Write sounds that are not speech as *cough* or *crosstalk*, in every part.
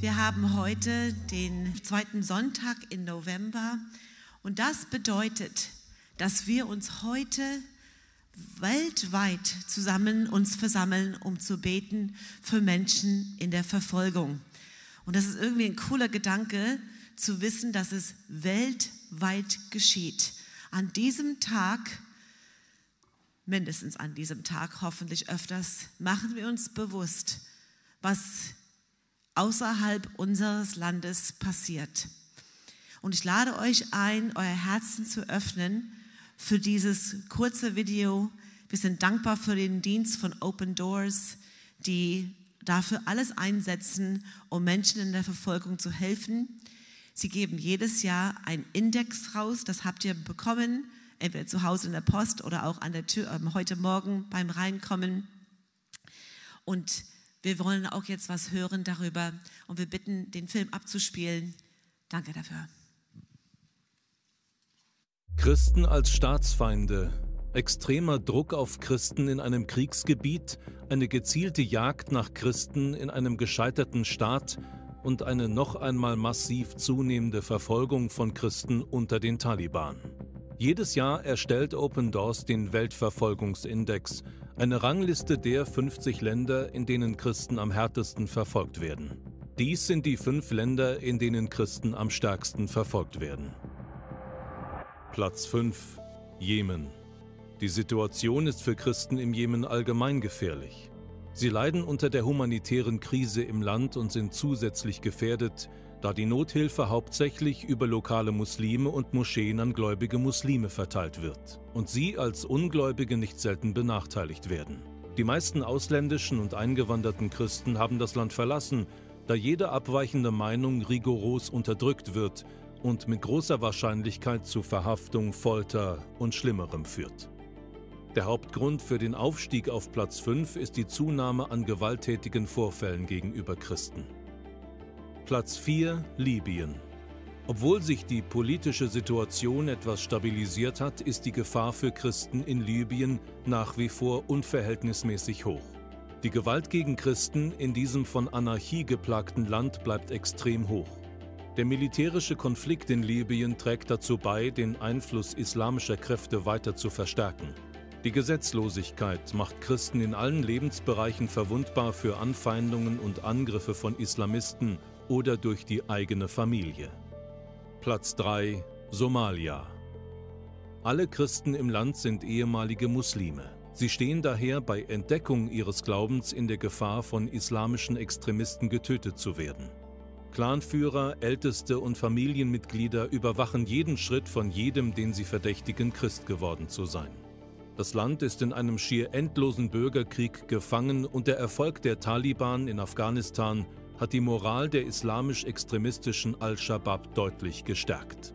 Wir haben heute den zweiten Sonntag im November und das bedeutet, dass wir uns heute weltweit zusammen uns versammeln, um zu beten für Menschen in der Verfolgung. Und das ist irgendwie ein cooler Gedanke, zu wissen, dass es weltweit geschieht. An diesem Tag, mindestens an diesem Tag, hoffentlich öfters, machen wir uns bewusst, was außerhalb unseres Landes passiert. Und ich lade euch ein, euer Herzen zu öffnen für dieses kurze Video. Wir sind dankbar für den Dienst von Open Doors, die dafür alles einsetzen, um Menschen in der Verfolgung zu helfen. Sie geben jedes Jahr einen Index raus, das habt ihr bekommen, entweder zu Hause in der Post oder auch an der Tür äh, heute Morgen beim Reinkommen. Und wir wollen auch jetzt was hören darüber und wir bitten, den Film abzuspielen. Danke dafür. Christen als Staatsfeinde, extremer Druck auf Christen in einem Kriegsgebiet, eine gezielte Jagd nach Christen in einem gescheiterten Staat und eine noch einmal massiv zunehmende Verfolgung von Christen unter den Taliban. Jedes Jahr erstellt Open Doors den Weltverfolgungsindex, eine Rangliste der 50 Länder, in denen Christen am härtesten verfolgt werden. Dies sind die fünf Länder, in denen Christen am stärksten verfolgt werden. Platz 5 Jemen. Die Situation ist für Christen im Jemen allgemein gefährlich. Sie leiden unter der humanitären Krise im Land und sind zusätzlich gefährdet, da die Nothilfe hauptsächlich über lokale Muslime und Moscheen an gläubige Muslime verteilt wird und sie als Ungläubige nicht selten benachteiligt werden. Die meisten ausländischen und eingewanderten Christen haben das Land verlassen, da jede abweichende Meinung rigoros unterdrückt wird und mit großer Wahrscheinlichkeit zu Verhaftung, Folter und Schlimmerem führt. Der Hauptgrund für den Aufstieg auf Platz 5 ist die Zunahme an gewalttätigen Vorfällen gegenüber Christen. Platz 4 Libyen. Obwohl sich die politische Situation etwas stabilisiert hat, ist die Gefahr für Christen in Libyen nach wie vor unverhältnismäßig hoch. Die Gewalt gegen Christen in diesem von Anarchie geplagten Land bleibt extrem hoch. Der militärische Konflikt in Libyen trägt dazu bei, den Einfluss islamischer Kräfte weiter zu verstärken. Die Gesetzlosigkeit macht Christen in allen Lebensbereichen verwundbar für Anfeindungen und Angriffe von Islamisten oder durch die eigene Familie. Platz 3 Somalia. Alle Christen im Land sind ehemalige Muslime. Sie stehen daher bei Entdeckung ihres Glaubens in der Gefahr, von islamischen Extremisten getötet zu werden. Clanführer, Älteste und Familienmitglieder überwachen jeden Schritt von jedem, den sie verdächtigen, Christ geworden zu sein. Das Land ist in einem schier endlosen Bürgerkrieg gefangen und der Erfolg der Taliban in Afghanistan hat die Moral der islamisch-extremistischen Al-Shabaab deutlich gestärkt.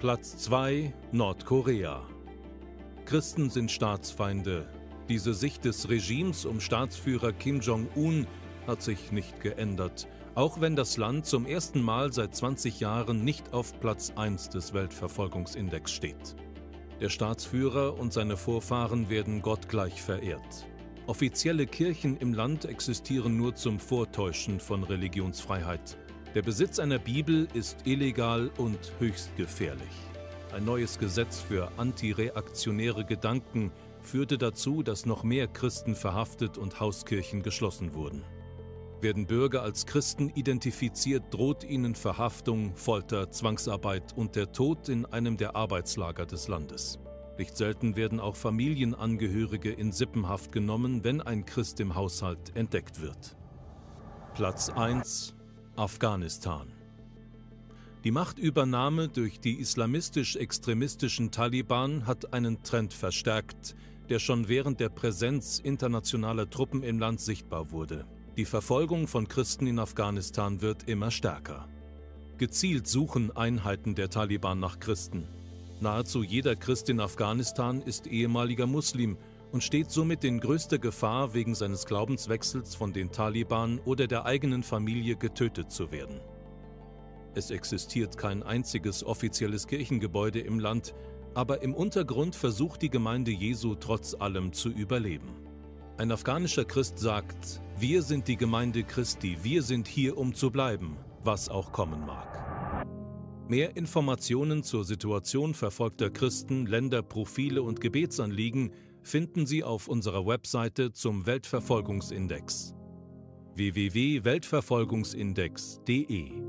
Platz 2 Nordkorea Christen sind Staatsfeinde. Diese Sicht des Regimes um Staatsführer Kim Jong-un hat sich nicht geändert, auch wenn das Land zum ersten Mal seit 20 Jahren nicht auf Platz 1 des Weltverfolgungsindex steht. Der Staatsführer und seine Vorfahren werden gottgleich verehrt. Offizielle Kirchen im Land existieren nur zum Vortäuschen von Religionsfreiheit. Der Besitz einer Bibel ist illegal und höchst gefährlich. Ein neues Gesetz für antireaktionäre Gedanken führte dazu, dass noch mehr Christen verhaftet und Hauskirchen geschlossen wurden. Werden Bürger als Christen identifiziert, droht ihnen Verhaftung, Folter, Zwangsarbeit und der Tod in einem der Arbeitslager des Landes. Nicht selten werden auch Familienangehörige in Sippenhaft genommen, wenn ein Christ im Haushalt entdeckt wird. Platz 1 Afghanistan Die Machtübernahme durch die islamistisch-extremistischen Taliban hat einen Trend verstärkt, der schon während der Präsenz internationaler Truppen im Land sichtbar wurde. Die Verfolgung von Christen in Afghanistan wird immer stärker. Gezielt suchen Einheiten der Taliban nach Christen. Nahezu jeder Christ in Afghanistan ist ehemaliger Muslim und steht somit in größter Gefahr, wegen seines Glaubenswechsels von den Taliban oder der eigenen Familie getötet zu werden. Es existiert kein einziges offizielles Kirchengebäude im Land, aber im Untergrund versucht die Gemeinde Jesu trotz allem zu überleben. Ein afghanischer Christ sagt, wir sind die Gemeinde Christi, wir sind hier, um zu bleiben, was auch kommen mag. Mehr Informationen zur Situation verfolgter Christen, Länderprofile und Gebetsanliegen finden Sie auf unserer Webseite zum Weltverfolgungsindex www.weltverfolgungsindex.de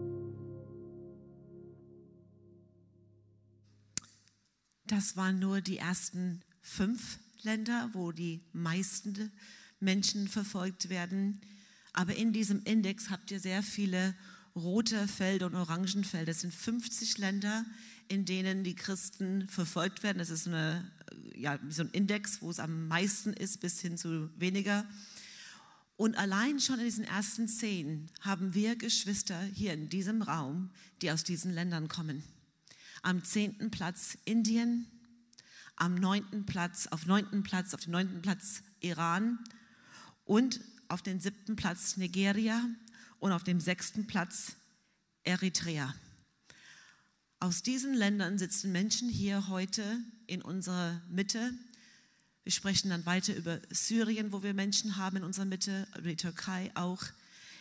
Das waren nur die ersten fünf Länder, wo die meisten Menschen verfolgt werden. Aber in diesem Index habt ihr sehr viele rote Felder und Orangenfelder. Es sind 50 Länder, in denen die Christen verfolgt werden. Das ist eine, ja, so ein Index, wo es am meisten ist, bis hin zu weniger. Und allein schon in diesen ersten zehn haben wir Geschwister hier in diesem Raum, die aus diesen Ländern kommen. Am zehnten Platz Indien, am neunten Platz, auf neunten Platz, auf dem neunten Platz Iran und auf dem siebten Platz Nigeria und auf dem sechsten Platz Eritrea. Aus diesen Ländern sitzen Menschen hier heute in unserer Mitte. Wir sprechen dann weiter über Syrien, wo wir Menschen haben in unserer Mitte, über die Türkei auch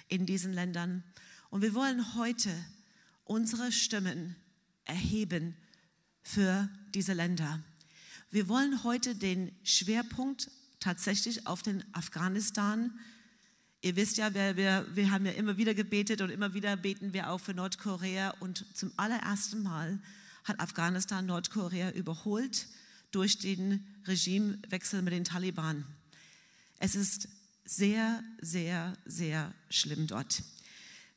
in diesen Ländern. Und wir wollen heute unsere Stimmen erheben für diese Länder. Wir wollen heute den Schwerpunkt tatsächlich auf den Afghanistan. Ihr wisst ja, wir, wir, wir haben ja immer wieder gebetet und immer wieder beten wir auch für Nordkorea. Und zum allerersten Mal hat Afghanistan Nordkorea überholt durch den Regimewechsel mit den Taliban. Es ist sehr, sehr, sehr schlimm dort.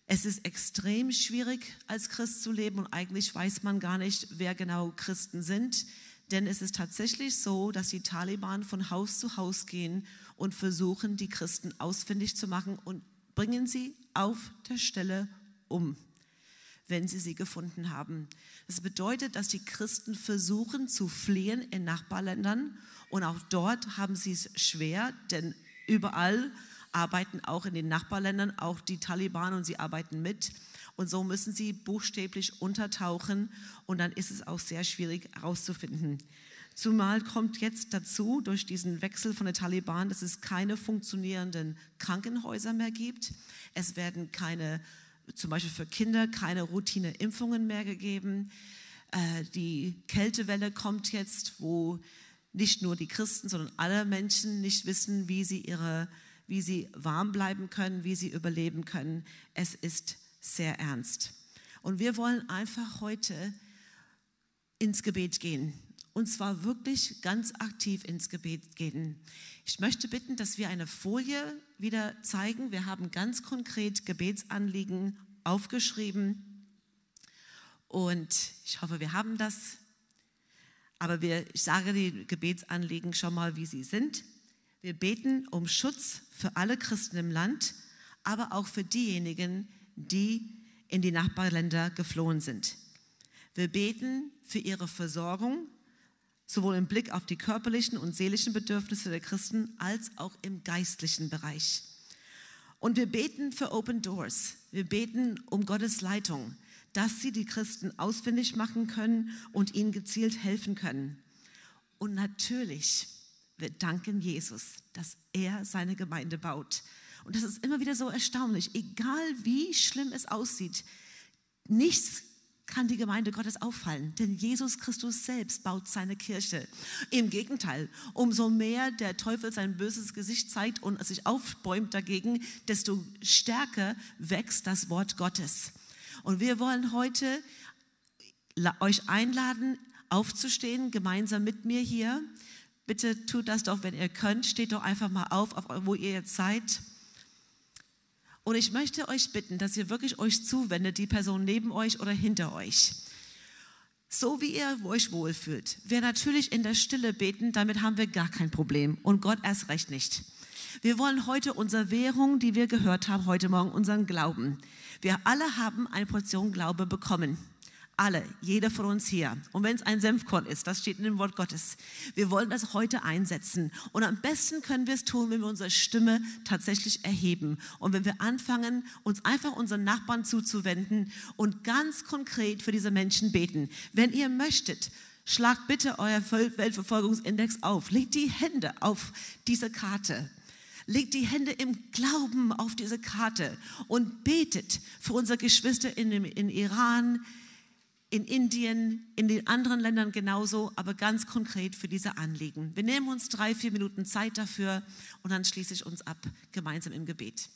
Es ist extrem schwierig, als Christ zu leben und eigentlich weiß man gar nicht, wer genau Christen sind. Denn es ist tatsächlich so, dass die Taliban von Haus zu Haus gehen und versuchen, die Christen ausfindig zu machen und bringen sie auf der Stelle um, wenn sie sie gefunden haben. Das bedeutet, dass die Christen versuchen zu fliehen in Nachbarländern und auch dort haben sie es schwer, denn überall arbeiten auch in den Nachbarländern auch die Taliban und sie arbeiten mit. Und so müssen sie buchstäblich untertauchen und dann ist es auch sehr schwierig herauszufinden. Zumal kommt jetzt dazu, durch diesen Wechsel von den Taliban, dass es keine funktionierenden Krankenhäuser mehr gibt. Es werden keine, zum Beispiel für Kinder, keine Routineimpfungen mehr gegeben. Äh, die Kältewelle kommt jetzt, wo nicht nur die Christen, sondern alle Menschen nicht wissen, wie sie, ihre, wie sie warm bleiben können, wie sie überleben können. Es ist sehr ernst. Und wir wollen einfach heute ins Gebet gehen. Und zwar wirklich ganz aktiv ins Gebet gehen. Ich möchte bitten, dass wir eine Folie wieder zeigen. Wir haben ganz konkret Gebetsanliegen aufgeschrieben. Und ich hoffe, wir haben das. Aber wir, ich sage die Gebetsanliegen schon mal, wie sie sind. Wir beten um Schutz für alle Christen im Land, aber auch für diejenigen, die in die Nachbarländer geflohen sind. Wir beten für ihre Versorgung, sowohl im Blick auf die körperlichen und seelischen Bedürfnisse der Christen als auch im geistlichen Bereich. Und wir beten für Open Doors. Wir beten um Gottes Leitung, dass sie die Christen ausfindig machen können und ihnen gezielt helfen können. Und natürlich, wir danken Jesus, dass er seine Gemeinde baut und das ist immer wieder so erstaunlich. Egal wie schlimm es aussieht, nichts kann die Gemeinde Gottes auffallen, denn Jesus Christus selbst baut seine Kirche. Im Gegenteil, umso mehr der Teufel sein böses Gesicht zeigt und sich aufbäumt dagegen, desto stärker wächst das Wort Gottes. Und wir wollen heute euch einladen, aufzustehen, gemeinsam mit mir hier. Bitte tut das doch, wenn ihr könnt. Steht doch einfach mal auf, wo ihr jetzt seid. Und ich möchte euch bitten, dass ihr wirklich euch zuwendet, die Person neben euch oder hinter euch. So wie ihr euch wohlfühlt. Wir natürlich in der Stille beten, damit haben wir gar kein Problem. Und Gott erst recht nicht. Wir wollen heute unsere Währung, die wir gehört haben, heute Morgen unseren Glauben. Wir alle haben eine Portion Glaube bekommen. Alle, jeder von uns hier. Und wenn es ein Senfkorn ist, das steht in dem Wort Gottes. Wir wollen das heute einsetzen. Und am besten können wir es tun, wenn wir unsere Stimme tatsächlich erheben. Und wenn wir anfangen, uns einfach unseren Nachbarn zuzuwenden und ganz konkret für diese Menschen beten. Wenn ihr möchtet, Schlagt bitte euer Weltverfolgungsindex auf. Legt die Hände auf diese Karte. legt die Hände im Glauben auf diese Karte und betet für unsere Geschwister in, in Iran, in Indien, in den anderen Ländern genauso, aber ganz konkret für diese Anliegen. Wir nehmen uns drei, vier Minuten Zeit dafür und dann schließe ich uns ab gemeinsam im Gebet.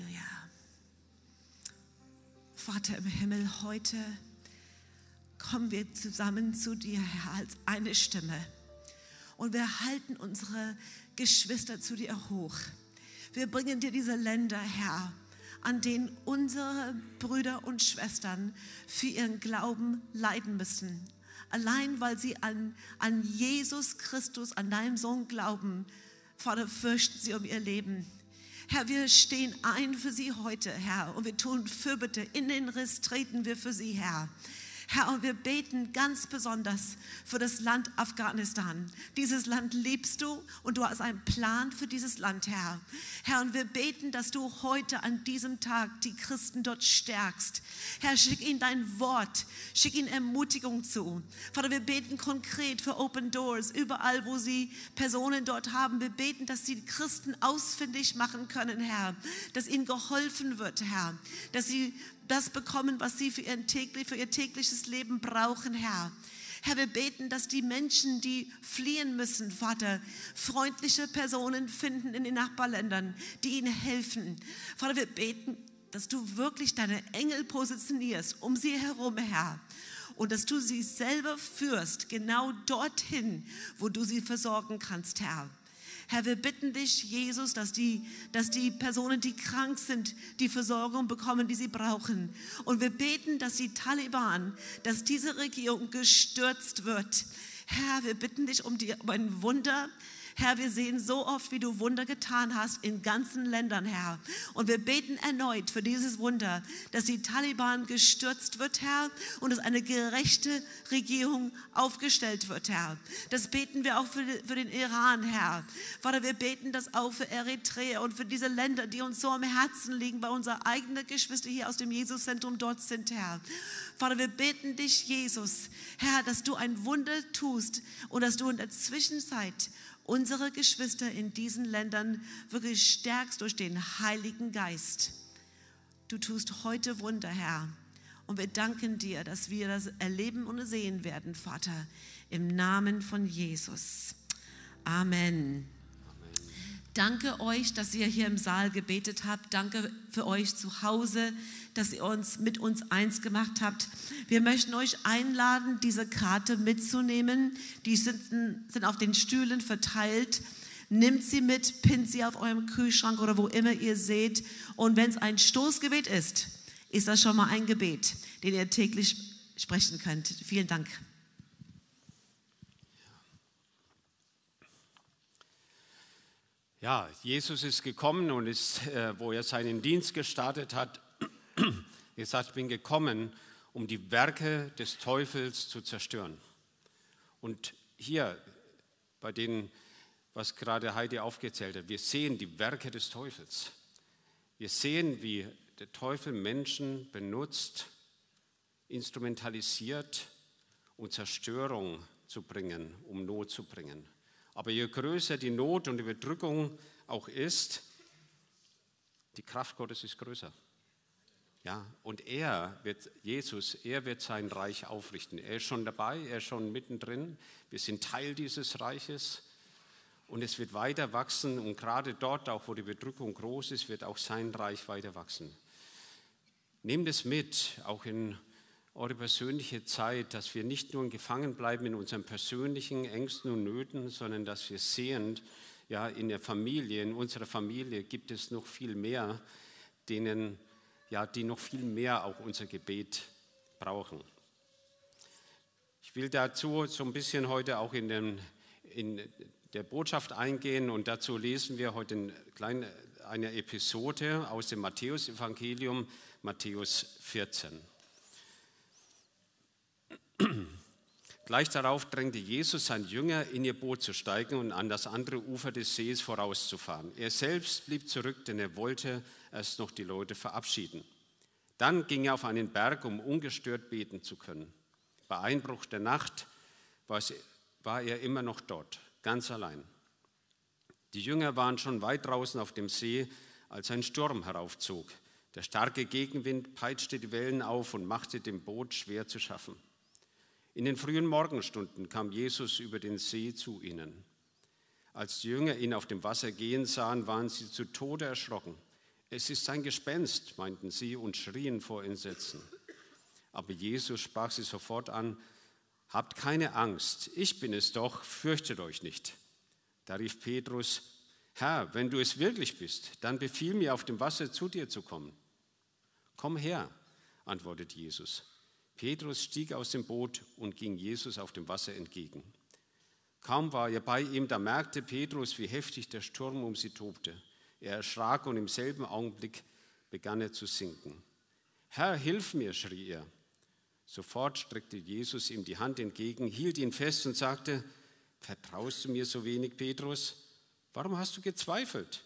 Halleluja. Vater im Himmel, heute kommen wir zusammen zu dir, Herr, als eine Stimme. Und wir halten unsere Geschwister zu dir hoch. Wir bringen dir diese Länder, Herr, an denen unsere Brüder und Schwestern für ihren Glauben leiden müssen. Allein weil sie an, an Jesus Christus, an deinem Sohn glauben, Vater, fürchten sie um ihr Leben. Herr, wir stehen ein für sie heute, Herr, und wir tun Fürbitte. In den Riss treten wir für sie, Herr. Herr, und wir beten ganz besonders für das Land Afghanistan. Dieses Land liebst du und du hast einen Plan für dieses Land, Herr. Herr, und wir beten, dass du heute an diesem Tag die Christen dort stärkst. Herr, schick ihnen dein Wort, schick ihnen Ermutigung zu. Vater, wir beten konkret für Open Doors, überall, wo sie Personen dort haben. Wir beten, dass sie Christen ausfindig machen können, Herr, dass ihnen geholfen wird, Herr, dass sie das bekommen, was sie für, täglich, für ihr tägliches Leben brauchen, Herr. Herr, wir beten, dass die Menschen, die fliehen müssen, Vater, freundliche Personen finden in den Nachbarländern, die ihnen helfen. Vater, wir beten, dass du wirklich deine Engel positionierst um sie herum, Herr. Und dass du sie selber führst, genau dorthin, wo du sie versorgen kannst, Herr. Herr, wir bitten dich, Jesus, dass die, dass die Personen, die krank sind, die Versorgung bekommen, die sie brauchen. Und wir beten, dass die Taliban, dass diese Regierung gestürzt wird. Herr, wir bitten dich um, die, um ein Wunder, Herr, wir sehen so oft, wie du Wunder getan hast in ganzen Ländern, Herr. Und wir beten erneut für dieses Wunder, dass die Taliban gestürzt wird, Herr, und dass eine gerechte Regierung aufgestellt wird, Herr. Das beten wir auch für, für den Iran, Herr. Vater, wir beten das auch für Eritrea und für diese Länder, die uns so am Herzen liegen, weil unsere eigenen Geschwister hier aus dem Jesuszentrum dort sind, Herr. Vater, wir beten dich, Jesus, Herr, dass du ein Wunder tust und dass du in der Zwischenzeit unsere Geschwister in diesen Ländern wirklich stärkst durch den Heiligen Geist. Du tust heute Wunder, Herr. Und wir danken dir, dass wir das erleben und sehen werden, Vater, im Namen von Jesus. Amen. Danke euch, dass ihr hier im Saal gebetet habt. Danke für euch zu Hause, dass ihr uns mit uns eins gemacht habt. Wir möchten euch einladen, diese Karte mitzunehmen. Die sind, sind auf den Stühlen verteilt. Nimmt sie mit, pinnt sie auf eurem Kühlschrank oder wo immer ihr seht. Und wenn es ein Stoßgebet ist, ist das schon mal ein Gebet, den ihr täglich sprechen könnt. Vielen Dank. Ja, Jesus ist gekommen und ist, äh, wo er seinen Dienst gestartet hat, gesagt, ich bin gekommen, um die Werke des Teufels zu zerstören. Und hier bei denen, was gerade Heidi aufgezählt hat, wir sehen die Werke des Teufels. Wir sehen, wie der Teufel Menschen benutzt, instrumentalisiert, um Zerstörung zu bringen, um Not zu bringen. Aber je größer die Not und die Bedrückung auch ist, die Kraft Gottes ist größer. Ja, und er wird, Jesus, er wird sein Reich aufrichten. Er ist schon dabei, er ist schon mittendrin. Wir sind Teil dieses Reiches und es wird weiter wachsen. Und gerade dort, auch wo die Bedrückung groß ist, wird auch sein Reich weiter wachsen. Nehmt es mit, auch in eure persönliche Zeit, dass wir nicht nur gefangen bleiben in unseren persönlichen Ängsten und Nöten, sondern dass wir sehend, ja, in der Familie, in unserer Familie gibt es noch viel mehr, denen ja, die noch viel mehr auch unser Gebet brauchen. Ich will dazu so ein bisschen heute auch in, den, in der Botschaft eingehen und dazu lesen wir heute ein klein, eine Episode aus dem Matthäusevangelium, Matthäus 14. *clears throat* Gleich darauf drängte Jesus sein Jünger, in ihr Boot zu steigen und an das andere Ufer des Sees vorauszufahren. Er selbst blieb zurück, denn er wollte erst noch die Leute verabschieden. Dann ging er auf einen Berg, um ungestört beten zu können. Bei Einbruch der Nacht war er immer noch dort, ganz allein. Die Jünger waren schon weit draußen auf dem See, als ein Sturm heraufzog. Der starke Gegenwind peitschte die Wellen auf und machte dem Boot schwer zu schaffen. In den frühen Morgenstunden kam Jesus über den See zu ihnen. Als die Jünger ihn auf dem Wasser gehen sahen, waren sie zu Tode erschrocken. Es ist ein Gespenst, meinten sie und schrien vor Entsetzen. Aber Jesus sprach sie sofort an, Habt keine Angst, ich bin es doch, fürchtet euch nicht. Da rief Petrus, Herr, wenn du es wirklich bist, dann befiehl mir auf dem Wasser zu dir zu kommen. Komm her, antwortet Jesus. Petrus stieg aus dem Boot und ging Jesus auf dem Wasser entgegen. Kaum war er bei ihm, da merkte Petrus, wie heftig der Sturm um sie tobte. Er erschrak und im selben Augenblick begann er zu sinken. Herr, hilf mir, schrie er. Sofort streckte Jesus ihm die Hand entgegen, hielt ihn fest und sagte, Vertraust du mir so wenig, Petrus? Warum hast du gezweifelt?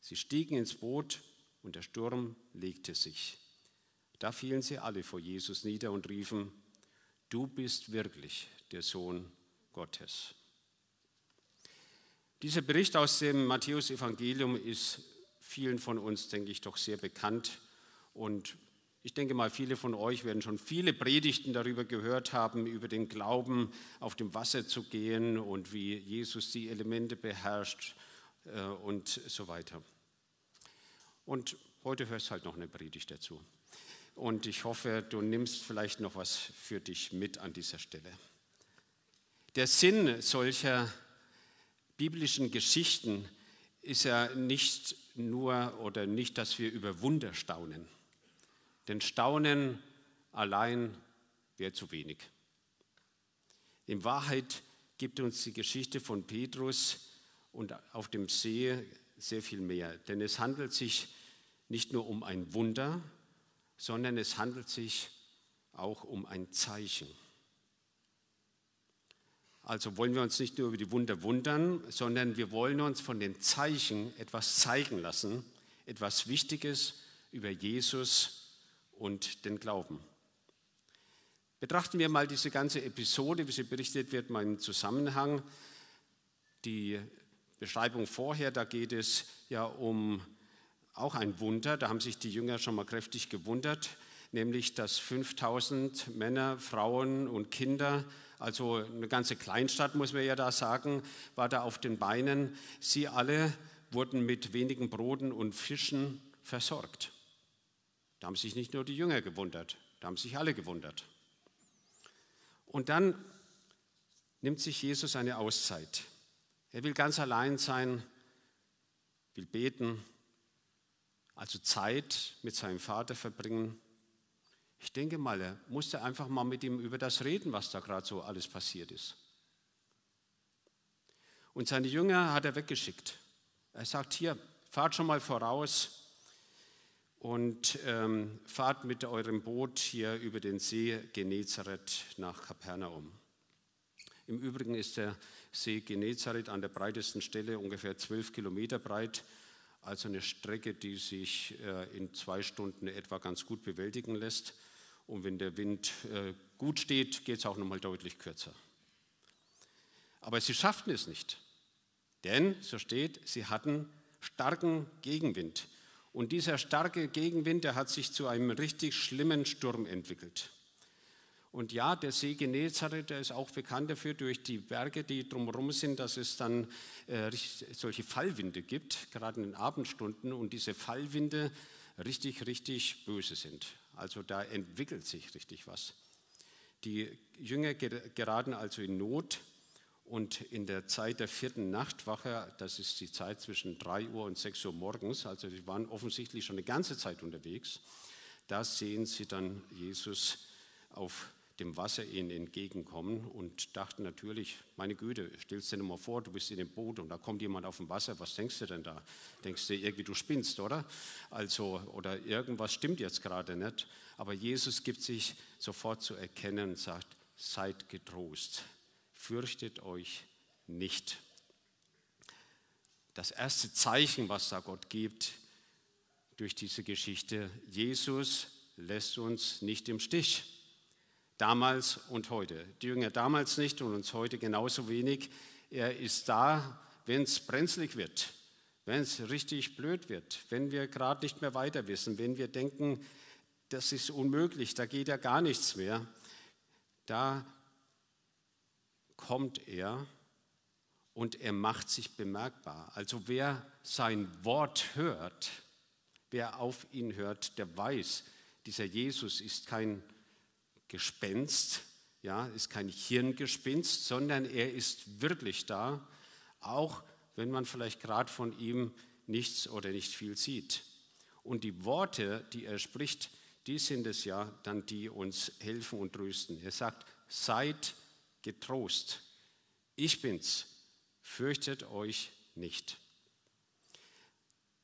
Sie stiegen ins Boot und der Sturm legte sich. Da fielen sie alle vor Jesus nieder und riefen, Du bist wirklich der Sohn Gottes. Dieser Bericht aus dem Matthäusevangelium ist vielen von uns, denke ich, doch sehr bekannt. Und ich denke mal, viele von euch werden schon viele Predigten darüber gehört haben, über den Glauben, auf dem Wasser zu gehen und wie Jesus die Elemente beherrscht äh, und so weiter. Und heute hörst halt noch eine Predigt dazu. Und ich hoffe, du nimmst vielleicht noch was für dich mit an dieser Stelle. Der Sinn solcher biblischen Geschichten ist ja nicht nur oder nicht, dass wir über Wunder staunen. Denn Staunen allein wäre zu wenig. In Wahrheit gibt uns die Geschichte von Petrus und auf dem See sehr viel mehr. Denn es handelt sich nicht nur um ein Wunder, sondern es handelt sich auch um ein Zeichen. Also wollen wir uns nicht nur über die Wunder wundern, sondern wir wollen uns von den Zeichen etwas zeigen lassen, etwas Wichtiges über Jesus und den Glauben. Betrachten wir mal diese ganze Episode, wie sie berichtet wird, mal im Zusammenhang. Die Beschreibung vorher, da geht es ja um auch ein Wunder, da haben sich die Jünger schon mal kräftig gewundert, nämlich dass 5000 Männer, Frauen und Kinder also eine ganze Kleinstadt, muss man ja da sagen, war da auf den Beinen. Sie alle wurden mit wenigen Broten und Fischen versorgt. Da haben sich nicht nur die Jünger gewundert, da haben sich alle gewundert. Und dann nimmt sich Jesus eine Auszeit. Er will ganz allein sein, will beten, also Zeit mit seinem Vater verbringen. Ich denke mal, er musste einfach mal mit ihm über das reden, was da gerade so alles passiert ist. Und seine Jünger hat er weggeschickt. Er sagt, hier, fahrt schon mal voraus und ähm, fahrt mit eurem Boot hier über den See Genezareth nach Kapernaum. Im Übrigen ist der See Genezareth an der breitesten Stelle ungefähr zwölf Kilometer breit, also eine Strecke, die sich äh, in zwei Stunden etwa ganz gut bewältigen lässt. Und wenn der Wind äh, gut steht, geht es auch nochmal deutlich kürzer. Aber sie schafften es nicht. Denn, so steht, sie hatten starken Gegenwind. Und dieser starke Gegenwind, der hat sich zu einem richtig schlimmen Sturm entwickelt. Und ja, der See Genezareth, der ist auch bekannt dafür, durch die Berge, die drumherum sind, dass es dann äh, solche Fallwinde gibt, gerade in den Abendstunden. Und diese Fallwinde richtig, richtig böse sind. Also da entwickelt sich richtig was. Die Jünger geraten also in Not und in der Zeit der vierten Nachtwache, das ist die Zeit zwischen 3 Uhr und 6 Uhr morgens, also sie waren offensichtlich schon eine ganze Zeit unterwegs, da sehen sie dann Jesus auf dem Wasser ihnen entgegenkommen und dachten natürlich, meine Güte, stellst dir mal vor, du bist in dem Boot und da kommt jemand auf dem Wasser, was denkst du denn da? Denkst du irgendwie, du spinnst, oder? Also, oder irgendwas stimmt jetzt gerade nicht. Aber Jesus gibt sich sofort zu erkennen und sagt, seid getrost, fürchtet euch nicht. Das erste Zeichen, was da Gott gibt durch diese Geschichte, Jesus lässt uns nicht im Stich. Damals und heute. Die Jünger damals nicht und uns heute genauso wenig. Er ist da, wenn es brenzlig wird, wenn es richtig blöd wird, wenn wir gerade nicht mehr weiter wissen, wenn wir denken, das ist unmöglich, da geht ja gar nichts mehr. Da kommt er und er macht sich bemerkbar. Also wer sein Wort hört, wer auf ihn hört, der weiß, dieser Jesus ist kein Gespenst, ja, ist kein Hirngespinst, sondern er ist wirklich da, auch wenn man vielleicht gerade von ihm nichts oder nicht viel sieht. Und die Worte, die er spricht, die sind es ja dann, die uns helfen und trösten. Er sagt, seid getrost. Ich bin's. Fürchtet euch nicht.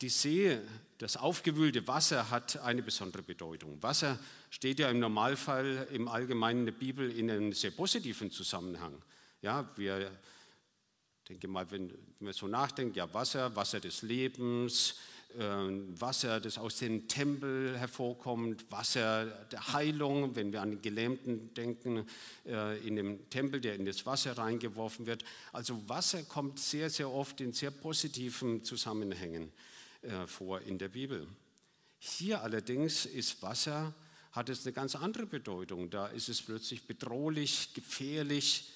Die See, das aufgewühlte Wasser hat eine besondere Bedeutung. Wasser steht ja im Normalfall im Allgemeinen der Bibel in einem sehr positiven Zusammenhang. Ja, wir denke mal, wenn man so nachdenkt, ja Wasser, Wasser des Lebens, äh, Wasser, das aus dem Tempel hervorkommt, Wasser der Heilung, wenn wir an den Gelähmten denken, äh, in dem Tempel, der in das Wasser reingeworfen wird. Also Wasser kommt sehr, sehr oft in sehr positiven Zusammenhängen. Äh, vor in der Bibel. Hier allerdings ist Wasser, hat es eine ganz andere Bedeutung. Da ist es plötzlich bedrohlich, gefährlich,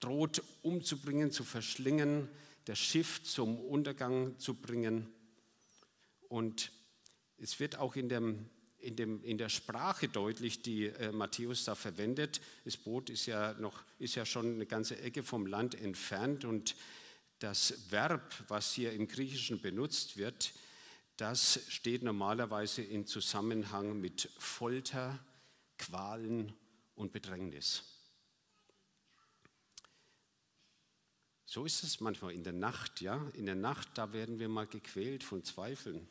droht umzubringen, zu verschlingen, das Schiff zum Untergang zu bringen. Und es wird auch in, dem, in, dem, in der Sprache deutlich, die äh, Matthäus da verwendet. Das Boot ist ja, noch, ist ja schon eine ganze Ecke vom Land entfernt und Das Verb, was hier im Griechischen benutzt wird, das steht normalerweise in Zusammenhang mit Folter, Qualen und Bedrängnis. So ist es manchmal in der Nacht, ja. In der Nacht, da werden wir mal gequält von Zweifeln,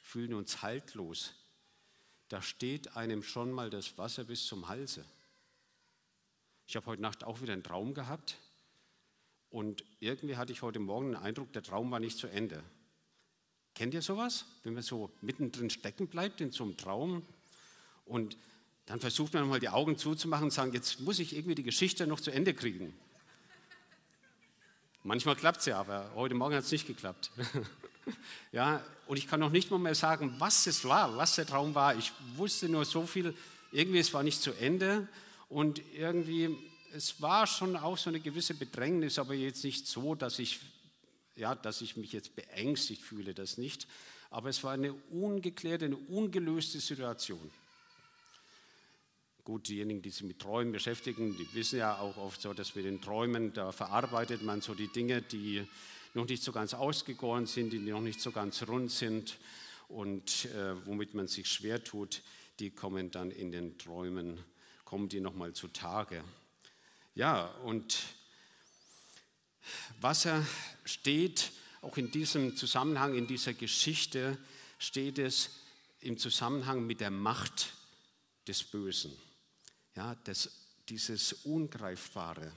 fühlen uns haltlos. Da steht einem schon mal das Wasser bis zum Halse. Ich habe heute Nacht auch wieder einen Traum gehabt und irgendwie hatte ich heute Morgen den Eindruck, der Traum war nicht zu Ende. Kennt ihr sowas? Wenn man so mittendrin stecken bleibt in so einem Traum und dann versucht man mal die Augen zuzumachen und sagen, jetzt muss ich irgendwie die Geschichte noch zu Ende kriegen. Manchmal klappt es ja, aber heute Morgen hat es nicht geklappt. *laughs* ja, und ich kann noch nicht mal mehr sagen, was es war, was der Traum war. Ich wusste nur so viel, irgendwie es war nicht zu Ende und irgendwie, es war schon auch so eine gewisse Bedrängnis, aber jetzt nicht so, dass ich, ja, dass ich mich jetzt beängstigt fühle, das nicht. Aber es war eine ungeklärte, eine ungelöste Situation. Gut, diejenigen, die sich mit Träumen beschäftigen, die wissen ja auch oft so, dass mit den Träumen, da verarbeitet man so die Dinge, die noch nicht so ganz ausgegoren sind, die noch nicht so ganz rund sind und äh, womit man sich schwer tut, die kommen dann in den Träumen, kommen die nochmal zutage. Ja, und Wasser steht auch in diesem Zusammenhang, in dieser Geschichte, steht es im Zusammenhang mit der Macht des Bösen. Ja, das, dieses Ungreifbare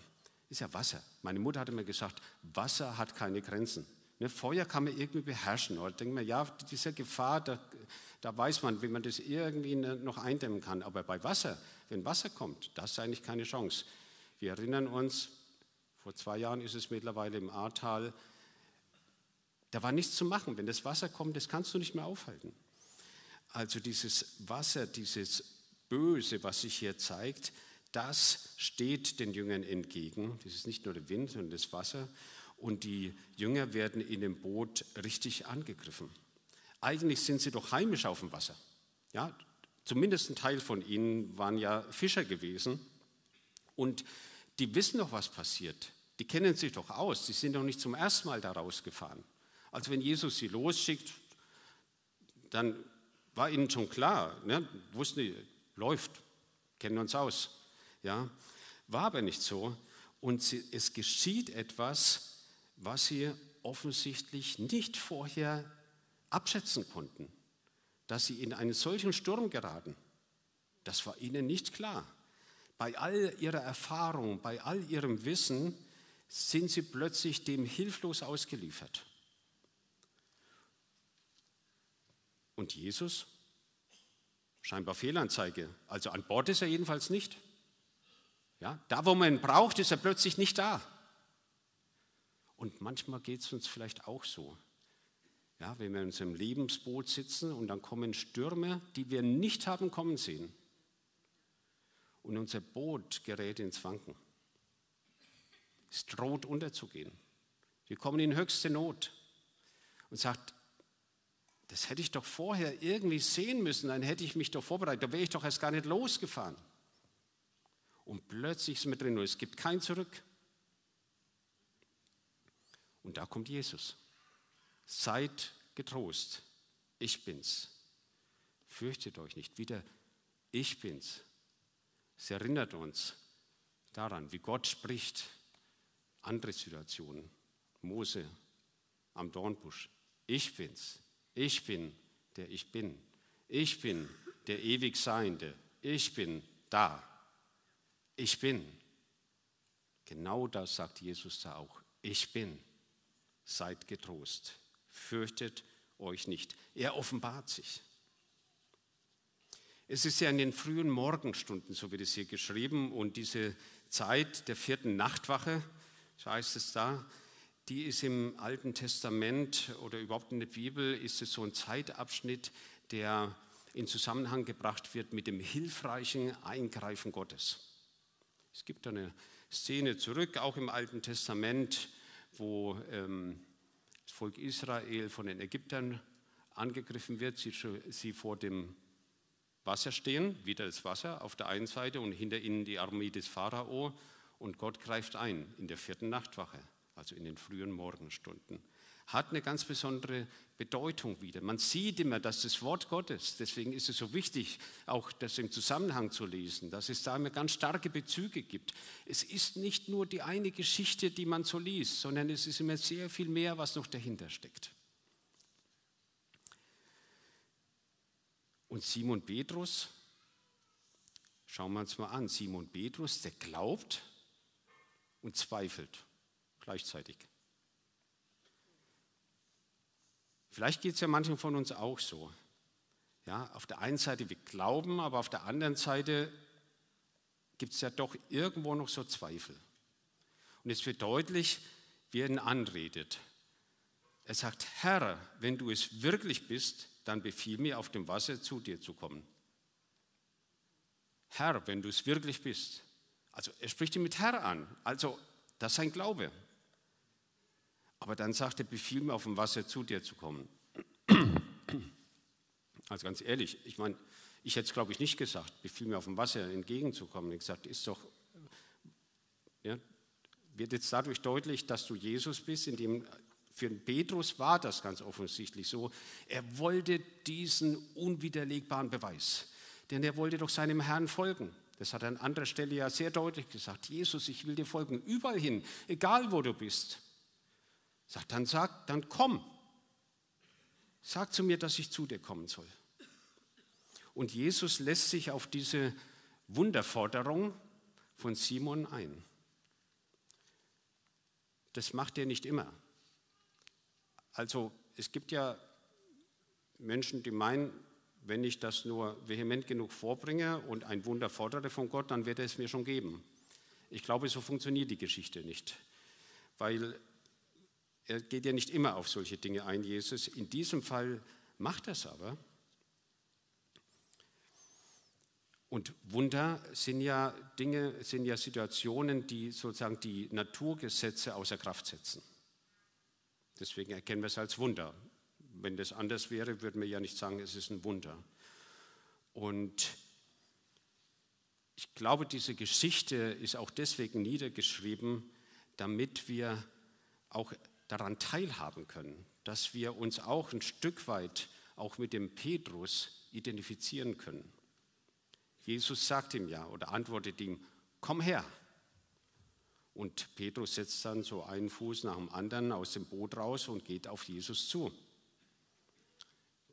ist ja Wasser. Meine Mutter hatte mir gesagt, Wasser hat keine Grenzen. Ne, Feuer kann man irgendwie beherrschen. Oder denkt man, ja, diese Gefahr, da, da weiß man, wie man das irgendwie noch eindämmen kann. Aber bei Wasser, wenn Wasser kommt, das ist eigentlich keine Chance. Wir erinnern uns, vor zwei Jahren ist es mittlerweile im Ahrtal, da war nichts zu machen. Wenn das Wasser kommt, das kannst du nicht mehr aufhalten. Also dieses Wasser, dieses Böse, was sich hier zeigt, das steht den Jüngern entgegen. Das ist nicht nur der Wind, sondern das Wasser. Und die Jünger werden in dem Boot richtig angegriffen. Eigentlich sind sie doch heimisch auf dem Wasser. Ja, zumindest ein Teil von ihnen waren ja Fischer gewesen. Und die wissen doch, was passiert. Die kennen sich doch aus. Sie sind doch nicht zum ersten Mal da rausgefahren. Also wenn Jesus sie losschickt, dann war ihnen schon klar, ne, wussten die, läuft, kennen uns aus. Ja, war aber nicht so. Und sie, es geschieht etwas, was sie offensichtlich nicht vorher abschätzen konnten. Dass sie in einen solchen Sturm geraten, das war ihnen nicht klar. Bei all ihrer Erfahrung, bei all ihrem Wissen sind sie plötzlich dem hilflos ausgeliefert. Und Jesus Scheinbar Fehlanzeige. Also an Bord ist er jedenfalls nicht. Ja, da, wo man ihn braucht, ist er plötzlich nicht da. Und manchmal geht es uns vielleicht auch so. Ja, wenn wir in unserem Lebensboot sitzen und dann kommen Stürme, die wir nicht haben kommen sehen. Und unser Boot gerät ins Wanken. Es droht unterzugehen. Wir kommen in höchste Not und sagt, das hätte ich doch vorher irgendwie sehen müssen, dann hätte ich mich doch vorbereitet, da wäre ich doch erst gar nicht losgefahren. Und plötzlich sind wir drin und es gibt kein Zurück. Und da kommt Jesus. Seid getrost, ich bin's. Fürchtet euch nicht, wieder ich bin's. Es erinnert uns daran, wie Gott spricht. Andere Situationen. Mose am Dornbusch. Ich bin's. Ich bin, der ich bin. Ich bin der ewig Seiende. Ich bin da. Ich bin. Genau das sagt Jesus da auch. Ich bin. Seid getrost. Fürchtet euch nicht. Er offenbart sich. Es ist ja in den frühen Morgenstunden, so wird es hier geschrieben, und diese Zeit der vierten Nachtwache, so heißt es da, die ist im Alten Testament oder überhaupt in der Bibel, ist es so ein Zeitabschnitt, der in Zusammenhang gebracht wird mit dem hilfreichen Eingreifen Gottes. Es gibt eine Szene zurück, auch im Alten Testament, wo ähm, das Volk Israel von den Ägyptern angegriffen wird, sie, sie vor dem Wasser stehen, wieder das Wasser auf der einen Seite und hinter ihnen die Armee des Pharao und Gott greift ein in der vierten Nachtwache also in den frühen Morgenstunden, hat eine ganz besondere Bedeutung wieder. Man sieht immer, dass das Wort Gottes, deswegen ist es so wichtig, auch das im Zusammenhang zu lesen, dass es da immer ganz starke Bezüge gibt. Es ist nicht nur die eine Geschichte, die man so liest, sondern es ist immer sehr viel mehr, was noch dahinter steckt. Und Simon Petrus, schauen wir uns mal an, Simon Petrus, der glaubt und zweifelt gleichzeitig. Vielleicht geht es ja manchen von uns auch so. Ja, auf der einen Seite wir glauben, aber auf der anderen Seite gibt es ja doch irgendwo noch so Zweifel. Und es wird deutlich, wie er ihn anredet. Er sagt, Herr, wenn du es wirklich bist, dann befiehl mir, auf dem Wasser zu dir zu kommen. Herr, wenn du es wirklich bist. Also er spricht ihn mit Herr an. Also das ist sein Glaube. Aber dann sagt er, befiehl mir auf dem Wasser zu dir zu kommen. Also ganz ehrlich, ich meine, ich hätte es glaube ich nicht gesagt, befiehl mir auf dem Wasser entgegenzukommen. Ich gesagt, ist doch, ja, wird jetzt dadurch deutlich, dass du Jesus bist, in dem für Petrus war das ganz offensichtlich so. Er wollte diesen unwiderlegbaren Beweis, denn er wollte doch seinem Herrn folgen. Das hat er an anderer Stelle ja sehr deutlich gesagt. Jesus, ich will dir folgen, überall hin, egal wo du bist. Sagt, dann sag, dann komm. Sag zu mir, dass ich zu dir kommen soll. Und Jesus lässt sich auf diese Wunderforderung von Simon ein. Das macht er nicht immer. Also es gibt ja Menschen, die meinen, wenn ich das nur vehement genug vorbringe und ein Wunder fordere von Gott, dann wird er es mir schon geben. Ich glaube, so funktioniert die Geschichte nicht, weil er geht ja nicht immer auf solche Dinge ein, Jesus. In diesem Fall macht er es aber. Und Wunder sind ja Dinge, sind ja Situationen, die sozusagen die Naturgesetze außer Kraft setzen. Deswegen erkennen wir es als Wunder. Wenn das anders wäre, würden wir ja nicht sagen, es ist ein Wunder. Und ich glaube, diese Geschichte ist auch deswegen niedergeschrieben, damit wir auch daran teilhaben können, dass wir uns auch ein Stück weit auch mit dem Petrus identifizieren können. Jesus sagt ihm ja oder antwortet ihm, komm her. Und Petrus setzt dann so einen Fuß nach dem anderen aus dem Boot raus und geht auf Jesus zu.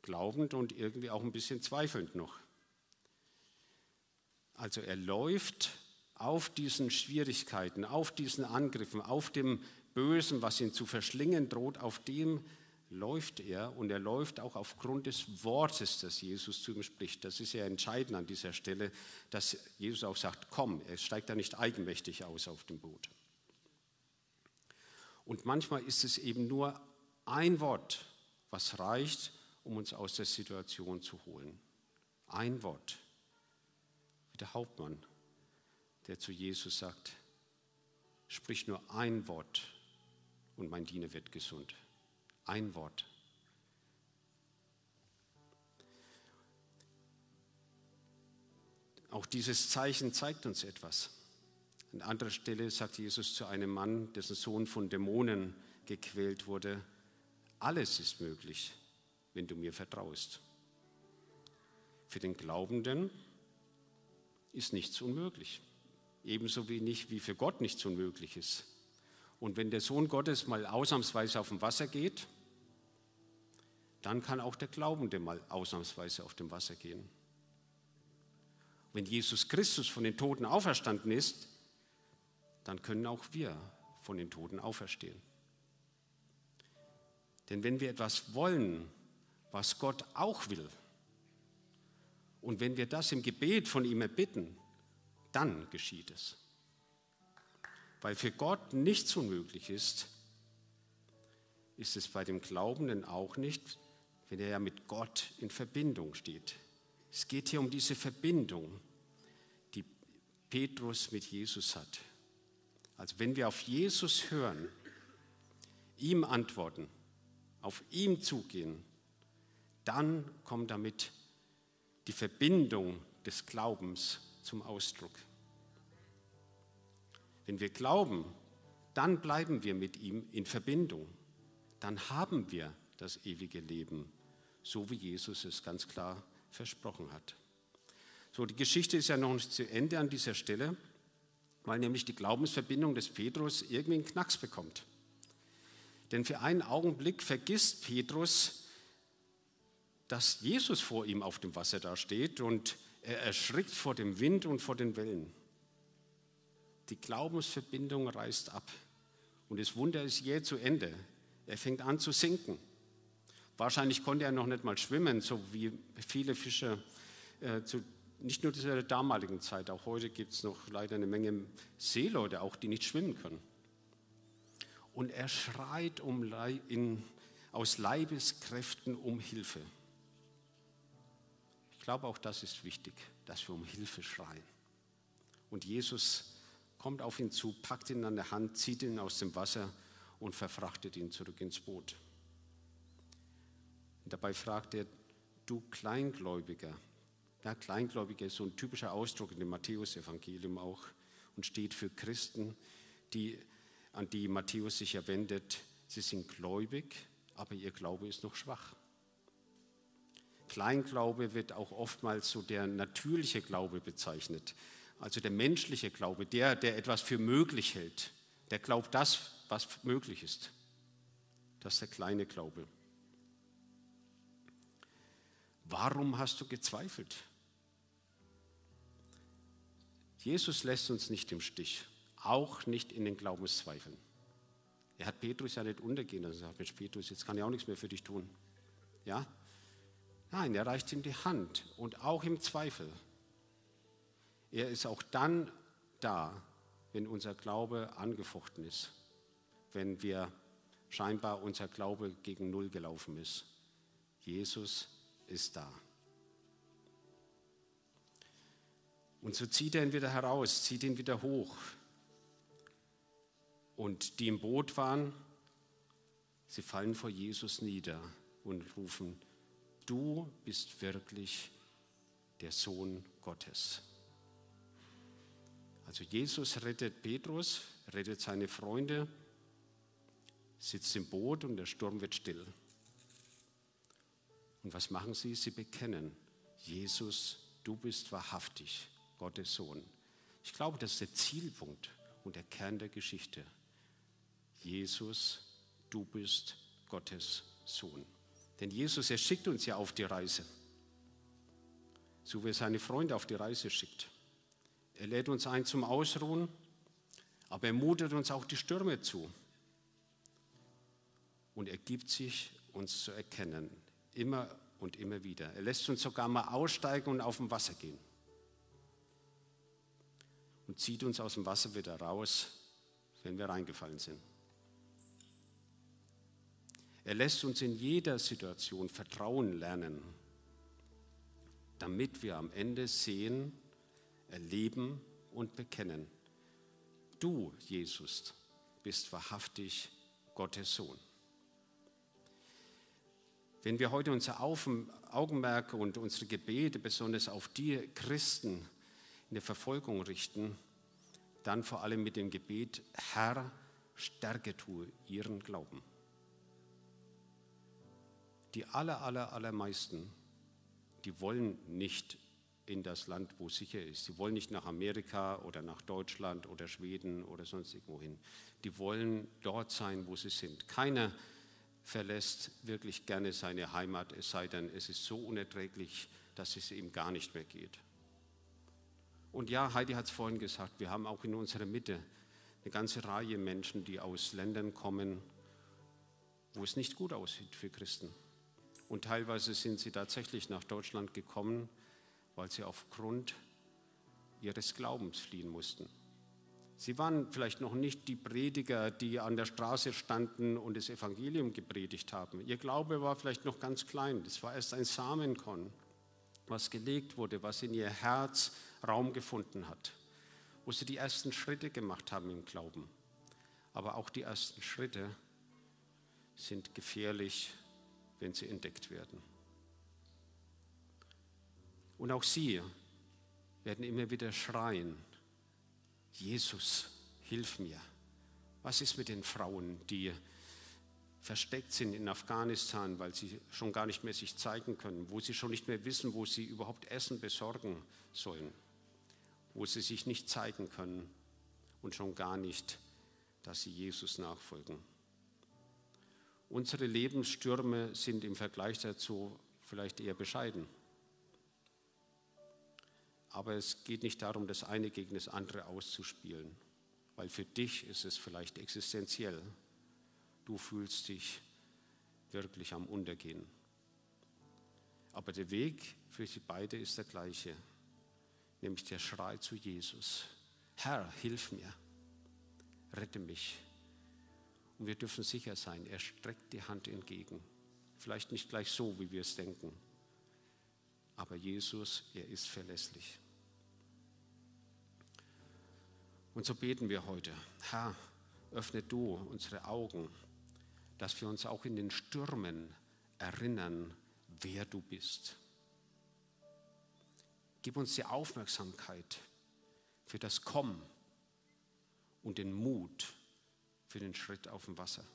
Glaubend und irgendwie auch ein bisschen zweifelnd noch. Also er läuft auf diesen Schwierigkeiten, auf diesen Angriffen, auf dem Bösen, was ihn zu verschlingen droht, auf dem läuft er und er läuft auch aufgrund des Wortes, das Jesus zu ihm spricht. Das ist ja entscheidend an dieser Stelle, dass Jesus auch sagt, komm, er steigt da nicht eigenmächtig aus auf dem Boot. Und manchmal ist es eben nur ein Wort, was reicht, um uns aus der Situation zu holen. Ein Wort. Wie der Hauptmann, der zu Jesus sagt, sprich nur ein Wort und mein Diener wird gesund. Ein Wort. Auch dieses Zeichen zeigt uns etwas. An anderer Stelle sagt Jesus zu einem Mann, dessen Sohn von Dämonen gequält wurde, alles ist möglich, wenn du mir vertraust. Für den Glaubenden ist nichts unmöglich. Ebenso wenig wie für Gott nichts unmöglich ist. Und wenn der Sohn Gottes mal ausnahmsweise auf dem Wasser geht, dann kann auch der Glaubende mal ausnahmsweise auf dem Wasser gehen. Wenn Jesus Christus von den Toten auferstanden ist, dann können auch wir von den Toten auferstehen. Denn wenn wir etwas wollen, was Gott auch will, und wenn wir das im Gebet von ihm erbitten, dann geschieht es weil für Gott nichts unmöglich ist, ist es bei dem Glaubenden auch nicht, wenn er ja mit Gott in Verbindung steht. Es geht hier um diese Verbindung, die Petrus mit Jesus hat. Also wenn wir auf Jesus hören, ihm antworten, auf ihm zugehen, dann kommt damit die Verbindung des Glaubens zum Ausdruck. Wenn wir glauben, dann bleiben wir mit ihm in Verbindung. Dann haben wir das ewige Leben, so wie Jesus es ganz klar versprochen hat. So, die Geschichte ist ja noch nicht zu Ende an dieser Stelle, weil nämlich die Glaubensverbindung des Petrus irgendwie einen Knacks bekommt. Denn für einen Augenblick vergisst Petrus, dass Jesus vor ihm auf dem Wasser da steht und er erschrickt vor dem Wind und vor den Wellen. Die Glaubensverbindung reißt ab und das Wunder ist jäh zu Ende. Er fängt an zu sinken. Wahrscheinlich konnte er noch nicht mal schwimmen, so wie viele Fischer äh, zu, nicht nur zu der damaligen Zeit, auch heute gibt es noch leider eine Menge Seeleute, auch die nicht schwimmen können. Und er schreit um, in, aus Leibeskräften um Hilfe. Ich glaube, auch das ist wichtig, dass wir um Hilfe schreien. Und Jesus kommt auf ihn zu, packt ihn an der Hand, zieht ihn aus dem Wasser und verfrachtet ihn zurück ins Boot. Und dabei fragt er, du Kleingläubiger. Ja, Kleingläubiger ist so ein typischer Ausdruck in dem Matthäusevangelium auch und steht für Christen, die, an die Matthäus sich ja wendet. Sie sind gläubig, aber ihr Glaube ist noch schwach. Kleinglaube wird auch oftmals so der natürliche Glaube bezeichnet, also der menschliche Glaube, der, der etwas für möglich hält, der glaubt das, was möglich ist. Das ist der kleine Glaube. Warum hast du gezweifelt? Jesus lässt uns nicht im Stich, auch nicht in den Glaubenszweifeln. Er hat Petrus ja nicht untergehen lassen. Er sagt, Mensch, Petrus, jetzt kann ich auch nichts mehr für dich tun. Ja? Nein, er reicht ihm die Hand und auch im Zweifel. Er ist auch dann da, wenn unser Glaube angefochten ist, wenn wir scheinbar unser Glaube gegen Null gelaufen ist. Jesus ist da. Und so zieht er ihn wieder heraus, zieht ihn wieder hoch. Und die im Boot waren, sie fallen vor Jesus nieder und rufen, du bist wirklich der Sohn Gottes. Also Jesus rettet Petrus, rettet seine Freunde, sitzt im Boot und der Sturm wird still. Und was machen sie? Sie bekennen, Jesus, du bist wahrhaftig Gottes Sohn. Ich glaube, das ist der Zielpunkt und der Kern der Geschichte. Jesus, du bist Gottes Sohn. Denn Jesus, er schickt uns ja auf die Reise, so wie er seine Freunde auf die Reise schickt. Er lädt uns ein zum Ausruhen, aber er mutet uns auch die Stürme zu. Und er gibt sich uns zu erkennen, immer und immer wieder. Er lässt uns sogar mal aussteigen und auf dem Wasser gehen. Und zieht uns aus dem Wasser wieder raus, wenn wir reingefallen sind. Er lässt uns in jeder Situation Vertrauen lernen, damit wir am Ende sehen, erleben und bekennen. Du, Jesus, bist wahrhaftig Gottes Sohn. Wenn wir heute unser Augenmerk und unsere Gebete besonders auf die Christen in der Verfolgung richten, dann vor allem mit dem Gebet, Herr, stärke du ihren Glauben. Die aller, aller, allermeisten, die wollen nicht in das Land, wo es sicher ist. Sie wollen nicht nach Amerika oder nach Deutschland oder Schweden oder sonst irgendwo hin. Die wollen dort sein, wo sie sind. Keiner verlässt wirklich gerne seine Heimat, es sei denn, es ist so unerträglich, dass es ihm gar nicht mehr geht. Und ja, Heidi hat es vorhin gesagt, wir haben auch in unserer Mitte eine ganze Reihe Menschen, die aus Ländern kommen, wo es nicht gut aussieht für Christen. Und teilweise sind sie tatsächlich nach Deutschland gekommen, weil sie aufgrund ihres Glaubens fliehen mussten. Sie waren vielleicht noch nicht die Prediger, die an der Straße standen und das Evangelium gepredigt haben. Ihr Glaube war vielleicht noch ganz klein. Das war erst ein Samenkorn, was gelegt wurde, was in ihr Herz Raum gefunden hat, wo sie die ersten Schritte gemacht haben im Glauben. Aber auch die ersten Schritte sind gefährlich, wenn sie entdeckt werden. Und auch sie werden immer wieder schreien, Jesus, hilf mir, Was ist mit den Frauen, die versteckt sind in Afghanistan, weil sie schon gar nicht mehr sich zeigen können, wo sie schon nicht mehr wissen, wo sie überhaupt Essen besorgen sollen, wo sie sich nicht zeigen können und schon gar nicht, dass sie Jesus nachfolgen. Unsere Lebensstürme sind im Vergleich dazu vielleicht eher bescheiden. Aber es geht nicht darum, das eine gegen das andere auszuspielen, weil für dich ist es vielleicht existenziell du fühlst dich wirklich am Untergehen. Aber der Weg für sie beide ist der gleiche, nämlich der Schrei zu Jesus. Herr, hilf mir, rette mich. Und wir dürfen sicher sein, er streckt die Hand entgegen. Vielleicht nicht gleich so, wie wir es denken, aber Jesus, er ist verlässlich. Und so beten wir heute, Herr, öffne du unsere Augen dass wir uns auch in den Stürmen erinnern, wer du bist. Gib uns die Aufmerksamkeit für das Kommen und den Mut für den Schritt auf dem Wasser.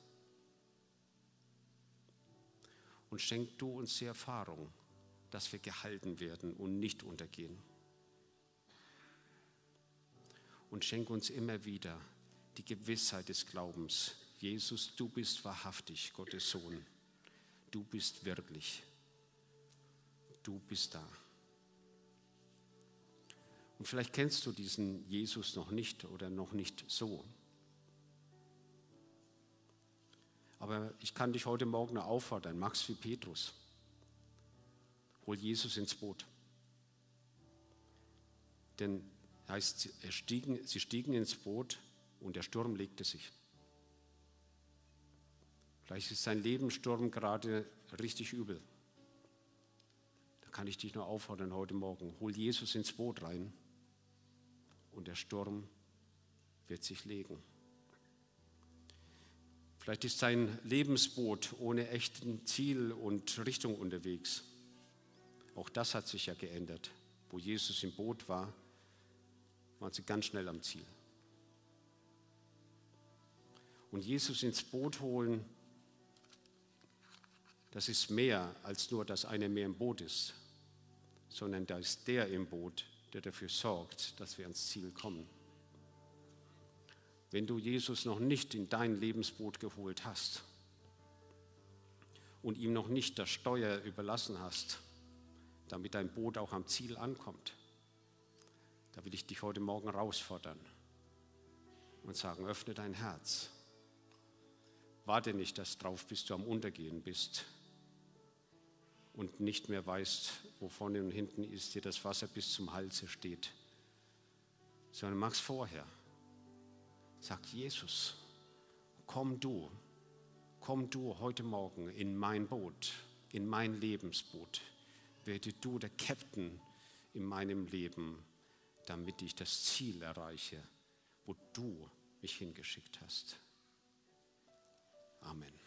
Und schenk du uns die Erfahrung, dass wir gehalten werden und nicht untergehen. Und schenk uns immer wieder die Gewissheit des Glaubens, Jesus, du bist wahrhaftig Gottes Sohn. Du bist wirklich. Du bist da. Und vielleicht kennst du diesen Jesus noch nicht oder noch nicht so. Aber ich kann dich heute Morgen auffordern, Max wie Petrus. Hol Jesus ins Boot. Denn heißt, stiegen, sie stiegen ins Boot und der Sturm legte sich. Vielleicht ist dein Lebenssturm gerade richtig übel. Da kann ich dich nur auffordern heute Morgen. Hol Jesus ins Boot rein und der Sturm wird sich legen. Vielleicht ist dein Lebensboot ohne echten Ziel und Richtung unterwegs. Auch das hat sich ja geändert. Wo Jesus im Boot war, waren sie ganz schnell am Ziel. Und Jesus ins Boot holen, das ist mehr als nur, dass einer mehr im Boot ist, sondern da ist der im Boot, der dafür sorgt, dass wir ans Ziel kommen. Wenn du Jesus noch nicht in dein Lebensboot geholt hast und ihm noch nicht das Steuer überlassen hast, damit dein Boot auch am Ziel ankommt, da will ich dich heute Morgen herausfordern und sagen, öffne dein Herz. Warte nicht das drauf, bis du am Untergehen bist, und nicht mehr weißt, wo vorne und hinten ist, dir das Wasser bis zum Halse steht, sondern mach's vorher. Sag Jesus, komm du, komm du heute Morgen in mein Boot, in mein Lebensboot. Werde du der Captain in meinem Leben, damit ich das Ziel erreiche, wo du mich hingeschickt hast. Amen.